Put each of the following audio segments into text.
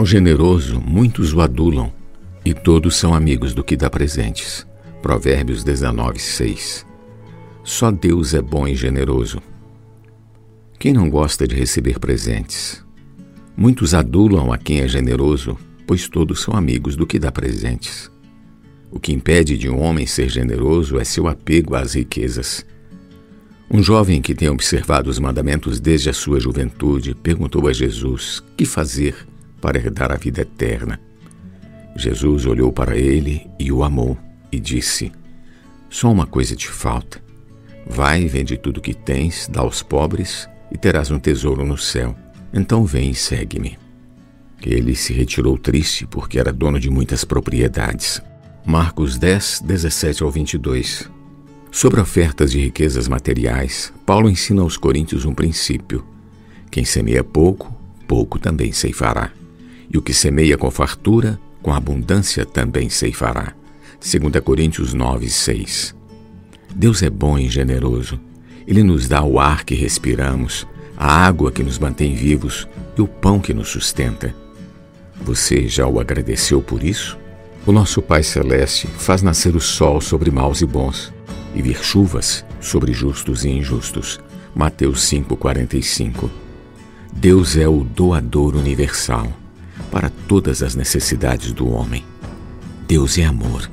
Ao generoso, muitos o adulam, e todos são amigos do que dá presentes. Provérbios 19, 6. Só Deus é bom e generoso. Quem não gosta de receber presentes? Muitos adulam a quem é generoso, pois todos são amigos do que dá presentes. O que impede de um homem ser generoso é seu apego às riquezas. Um jovem que tem observado os mandamentos desde a sua juventude perguntou a Jesus: Que fazer para herdar a vida eterna? Jesus olhou para ele e o amou e disse: Só uma coisa te falta. Vai, vende tudo o que tens, dá aos pobres e terás um tesouro no céu. Então vem e segue-me. Ele se retirou triste porque era dono de muitas propriedades. Marcos 10, 17 ao 22. Sobre ofertas de riquezas materiais, Paulo ensina aos coríntios um princípio: quem semeia pouco, pouco também ceifará. E o que semeia com fartura, com abundância também ceifará. 2 Coríntios 9, 6. Deus é bom e generoso. Ele nos dá o ar que respiramos, a água que nos mantém vivos e o pão que nos sustenta. Você já o agradeceu por isso? O nosso Pai Celeste faz nascer o sol sobre maus e bons e vir chuvas sobre justos e injustos. Mateus 5:45. Deus é o doador universal para todas as necessidades do homem. Deus é amor.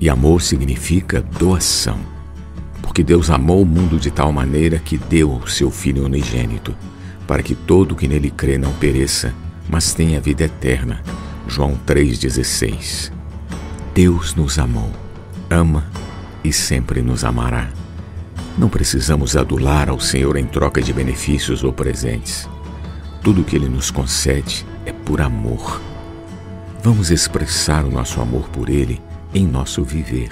E amor significa doação. Porque Deus amou o mundo de tal maneira que deu o seu Filho unigênito, para que todo que nele crê não pereça, mas tenha vida eterna. João 3,16 Deus nos amou, ama e sempre nos amará. Não precisamos adular ao Senhor em troca de benefícios ou presentes. Tudo que Ele nos concede é por amor. Vamos expressar o nosso amor por Ele em nosso viver.